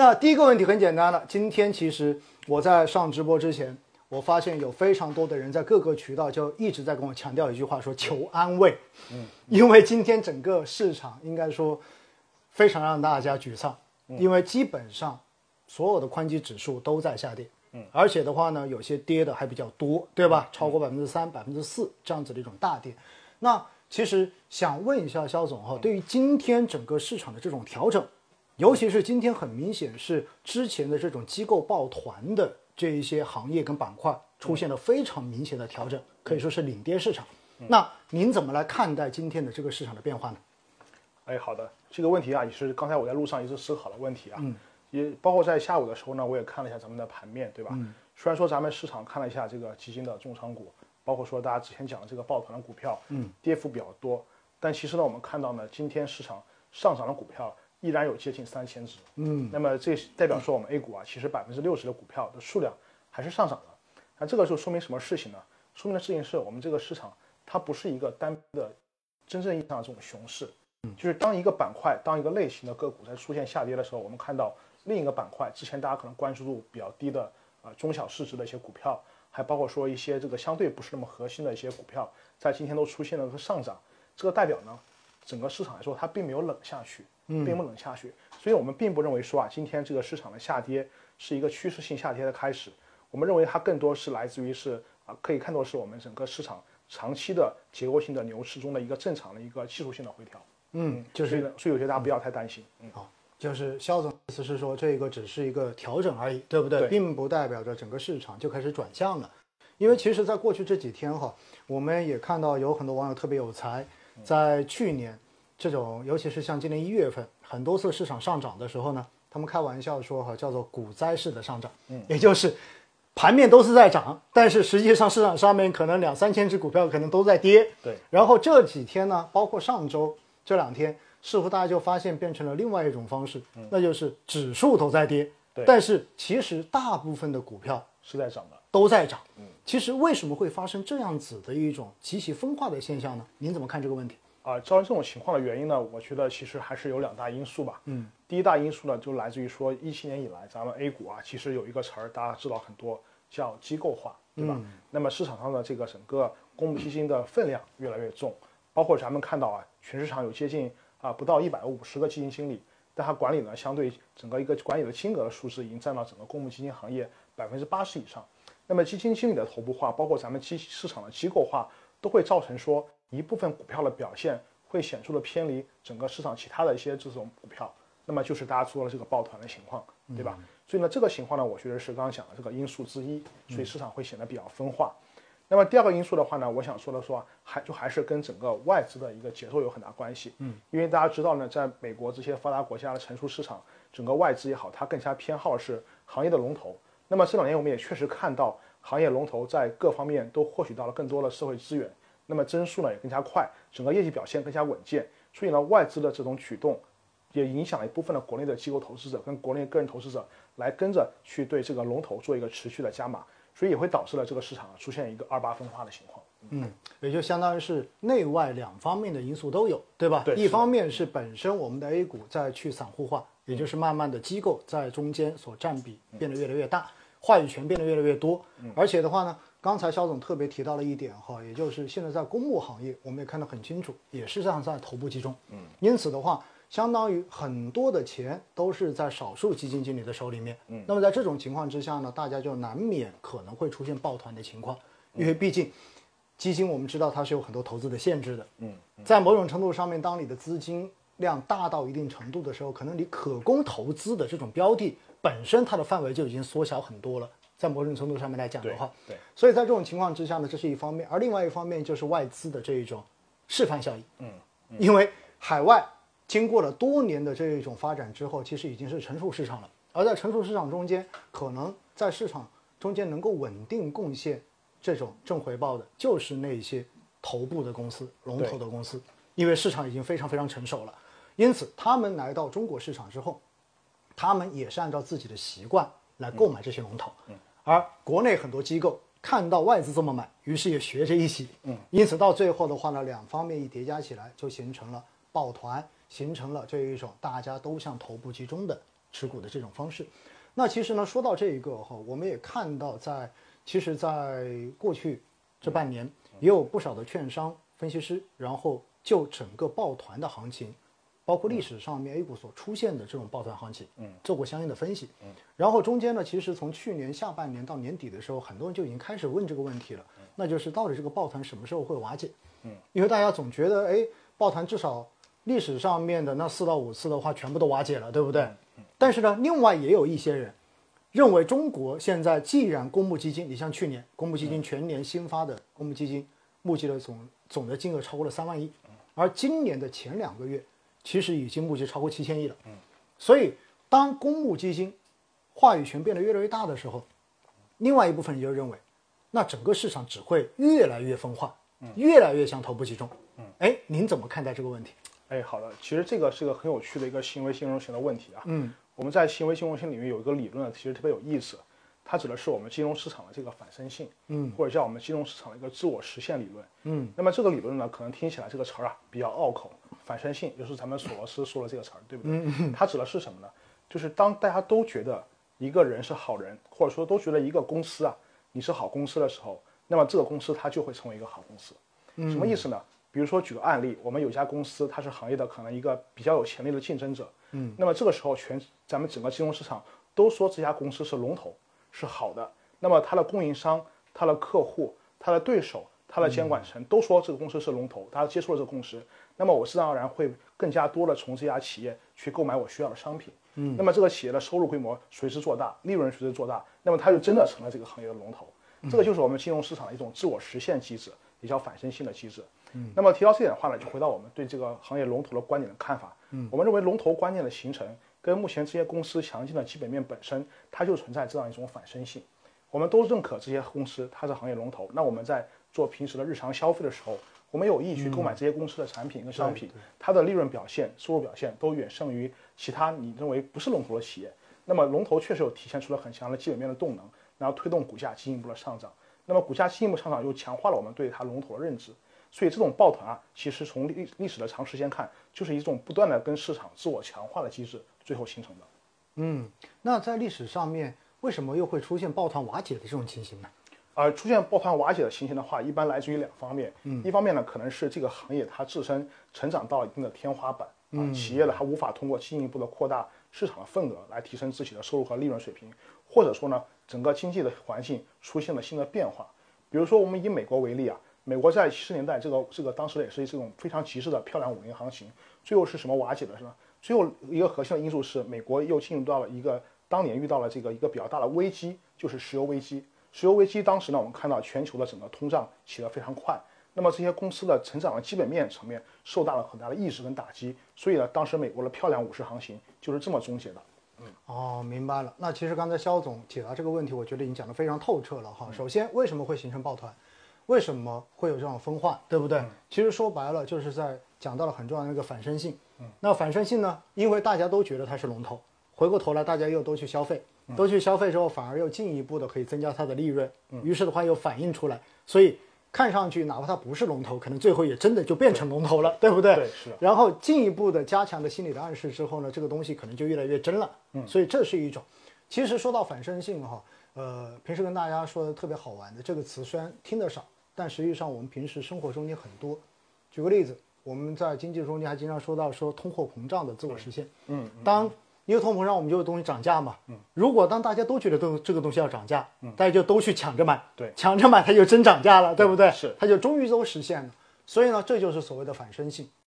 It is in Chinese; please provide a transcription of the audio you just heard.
那第一个问题很简单了，今天其实我在上直播之前，我发现有非常多的人在各个渠道就一直在跟我强调一句话，说求安慰。嗯，因为今天整个市场应该说非常让大家沮丧，因为基本上所有的宽基指数都在下跌。嗯，而且的话呢，有些跌的还比较多，对吧？超过百分之三、百分之四这样子的一种大跌。那其实想问一下肖总哈，对于今天整个市场的这种调整，尤其是今天很明显是之前的这种机构抱团的这一些行业跟板块出现了非常明显的调整，可以说是领跌市场。那您怎么来看待今天的这个市场的变化呢？哎，好的，这个问题啊，也是刚才我在路上一直思考的问题啊。嗯。也包括在下午的时候呢，我也看了一下咱们的盘面，对吧？嗯。虽然说咱们市场看了一下这个基金的重仓股，包括说大家之前讲的这个抱团的股票，嗯，跌幅比较多，但其实呢，我们看到呢，今天市场上涨的股票依然有接近三千只，嗯。那么这代表说我们 A 股啊，其实百分之六十的股票的数量还是上涨的。那这个就说明什么事情呢？说明的事情是我们这个市场它不是一个单的真正意义上的这种熊市，嗯，就是当一个板块、当一个类型的个股在出现下跌的时候，我们看到。另一个板块，之前大家可能关注度比较低的啊中小市值的一些股票，还包括说一些这个相对不是那么核心的一些股票，在今天都出现了个上涨。这个代表呢，整个市场来说它并没有冷下去，并不冷下去。所以我们并不认为说啊，今天这个市场的下跌是一个趋势性下跌的开始。我们认为它更多是来自于是啊，可以看作是我们整个市场长期的结构性的牛市中的一个正常的一个技术性的回调。嗯，就是所以我觉得大家不要太担心。嗯，好。就是肖总意思是说，这个只是一个调整而已，对不对？并不代表着整个市场就开始转向了。因为其实，在过去这几天哈，我们也看到有很多网友特别有才，在去年这种，尤其是像今年一月份，很多次市场上涨的时候呢，他们开玩笑说哈，叫做股灾式的上涨，嗯，也就是盘面都是在涨，但是实际上市场上面可能两三千只股票可能都在跌，对。然后这几天呢，包括上周这两天。似乎大家就发现变成了另外一种方式，那就是指数都在跌，但是其实大部分的股票是在涨的，都在涨。嗯，其实为什么会发生这样子的一种极其分化的现象呢？您怎么看这个问题？啊，造成这种情况的原因呢？我觉得其实还是有两大因素吧。嗯，第一大因素呢，就来自于说一七年以来，咱们 A 股啊，其实有一个词儿大家知道很多，叫机构化，对吧？那么市场上的这个整个公募基金的分量越来越重，包括咱们看到啊，全市场有接近。啊，不到一百五十个基金经理，但它管理呢，相对整个一个管理的金额的数字，已经占到整个公募基金行业百分之八十以上。那么基金经理的头部化，包括咱们基市场的机构化，都会造成说一部分股票的表现会显著的偏离整个市场其他的一些这种股票。那么就是大家说的这个抱团的情况，对吧？所以呢，这个情况呢，我觉得是刚刚讲的这个因素之一，所以市场会显得比较分化。那么第二个因素的话呢，我想说的说，还就还是跟整个外资的一个节奏有很大关系。嗯，因为大家知道呢，在美国这些发达国家的成熟市场，整个外资也好，它更加偏好是行业的龙头。那么这两年我们也确实看到，行业龙头在各方面都获取到了更多的社会资源，那么增速呢也更加快，整个业绩表现更加稳健。所以呢，外资的这种举动，也影响了一部分的国内的机构投资者跟国内个人投资者来跟着去对这个龙头做一个持续的加码。所以也会导致了这个市场出现一个二八分化的情况。嗯，也就相当于是内外两方面的因素都有，对吧？对。一方面是本身我们的 A 股在去散户化，也就是慢慢的机构在中间所占比变得越来越大，话语权变得越来越多。嗯。而且的话呢，刚才肖总特别提到了一点哈，也就是现在在公募行业，我们也看得很清楚，也是这样在头部集中。嗯。因此的话。相当于很多的钱都是在少数基金经理的手里面，嗯，那么在这种情况之下呢，大家就难免可能会出现抱团的情况，因为毕竟基金我们知道它是有很多投资的限制的，嗯，在某种程度上面，当你的资金量大到一定程度的时候，可能你可供投资的这种标的本身它的范围就已经缩小很多了，在某种程度上面来讲的话，对，所以在这种情况之下呢，这是一方面，而另外一方面就是外资的这一种示范效应，嗯，因为海外。经过了多年的这一种发展之后，其实已经是成熟市场了。而在成熟市场中间，可能在市场中间能够稳定贡献这种正回报的，就是那些头部的公司、龙头的公司，因为市场已经非常非常成熟了。因此，他们来到中国市场之后，他们也是按照自己的习惯来购买这些龙头。嗯。而国内很多机构看到外资这么买，于是也学着一起。嗯。因此，到最后的话呢，两方面一叠加起来，就形成了抱团。形成了这一种大家都向头部集中的持股的这种方式。那其实呢，说到这一个哈，我们也看到在其实，在过去这半年，也有不少的券商分析师，然后就整个抱团的行情，包括历史上面 A 股所出现的这种抱团行情，嗯，做过相应的分析，嗯，然后中间呢，其实从去年下半年到年底的时候，很多人就已经开始问这个问题了，那就是到底这个抱团什么时候会瓦解？嗯，因为大家总觉得，哎，抱团至少历史上面的那四到五次的话，全部都瓦解了，对不对？但是呢，另外也有一些人认为，中国现在既然公募基金，你像去年公募基金全年新发的公募基金募集的总总的金额超过了三万亿，而今年的前两个月其实已经募集超过七千亿了。所以当公募基金话语权变得越来越大的时候，另外一部分人就认为，那整个市场只会越来越分化，越来越向头部集中。哎，您怎么看待这个问题？哎，好的，其实这个是个很有趣的一个行为金融型的问题啊。嗯。我们在行为金融性领域有一个理论，其实特别有意思，它指的是我们金融市场的这个反身性，嗯，或者叫我们金融市场的一个自我实现理论，嗯。那么这个理论呢，可能听起来这个词儿啊比较拗口，反身性就是咱们索罗斯说的这个词儿，对不对？它指的是什么呢？就是当大家都觉得一个人是好人，或者说都觉得一个公司啊你是好公司的时候，那么这个公司它就会成为一个好公司。什么意思呢？比如说举个案例，我们有家公司，它是行业的可能一个比较有潜力的竞争者。嗯，那么这个时候，全咱们整个金融市场都说这家公司是龙头，是好的。那么它的供应商、它的客户、它的对手、它的监管层都说这个公司是龙头，大家接受了这个共识。那么我自然而然会更加多的从这家企业去购买我需要的商品。嗯，那么这个企业的收入规模随之做大，利润随之做大，那么它就真的成了这个行业的龙头。这个就是我们金融市场的一种自我实现机制，也叫反身性的机制。嗯，那么提到这点的话呢，就回到我们对这个行业龙头的观点的看法。嗯，我们认为龙头观念的形成跟目前这些公司强劲的基本面本身，它就存在这样一种反身性。我们都认可这些公司它是行业龙头，那我们在做平时的日常消费的时候，我们有意去购买这些公司的产品跟商品，它的利润表现、收入表现都远胜于其他你认为不是龙头的企业。那么龙头确实有体现出了很强的基本面的动能，然后推动股价进一步的上涨。那么股价进一步上涨又强化了我们对它龙头的认知。所以这种抱团啊，其实从历历史的长时间看，就是一种不断的跟市场自我强化的机制，最后形成的。嗯，那在历史上面，为什么又会出现抱团瓦解的这种情形呢？呃，出现抱团瓦解的情形的话，一般来自于两方面。嗯，一方面呢，可能是这个行业它自身成长到一定的天花板，啊，企业呢它无法通过进一步的扩大市场的份额来提升自己的收入和利润水平，或者说呢，整个经济的环境出现了新的变化。比如说，我们以美国为例啊。美国在七十年代，这个这个当时也是这种非常极致的漂亮五零行情，最后是什么瓦解的，是吧？最后一个核心的因素是，美国又进入到了一个当年遇到了这个一个比较大的危机，就是石油危机。石油危机当时呢，我们看到全球的整个通胀起得非常快，那么这些公司的成长的基本面层面受到了很大的抑制跟打击，所以呢，当时美国的漂亮五十行情就是这么终结的。嗯，哦，明白了。那其实刚才肖总解答这个问题，我觉得已经讲得非常透彻了哈。首先，为什么会形成抱团？为什么会有这种分化，对不对？其实说白了，就是在讲到了很重要的一个反身性。嗯，那反身性呢？因为大家都觉得它是龙头，回过头来大家又都去消费，都去消费之后，反而又进一步的可以增加它的利润。嗯，于是的话又反映出来，所以看上去哪怕它不是龙头，可能最后也真的就变成龙头了，对不对？对，是。然后进一步的加强的心理的暗示之后呢，这个东西可能就越来越真了。嗯，所以这是一种。其实说到反身性哈，呃，平时跟大家说的特别好玩的这个词，虽然听得少。但实际上，我们平时生活中间很多，举个例子，我们在经济中间还经常说到说通货膨胀的自我实现。嗯，当因为通货膨让，我们就有东西涨价嘛。嗯，如果当大家都觉得都这个东西要涨价，嗯，大家就都去抢着买，对，抢着买它就真涨价了，对不对？是，它就终于都实现了。所以呢，这就是所谓的反身性。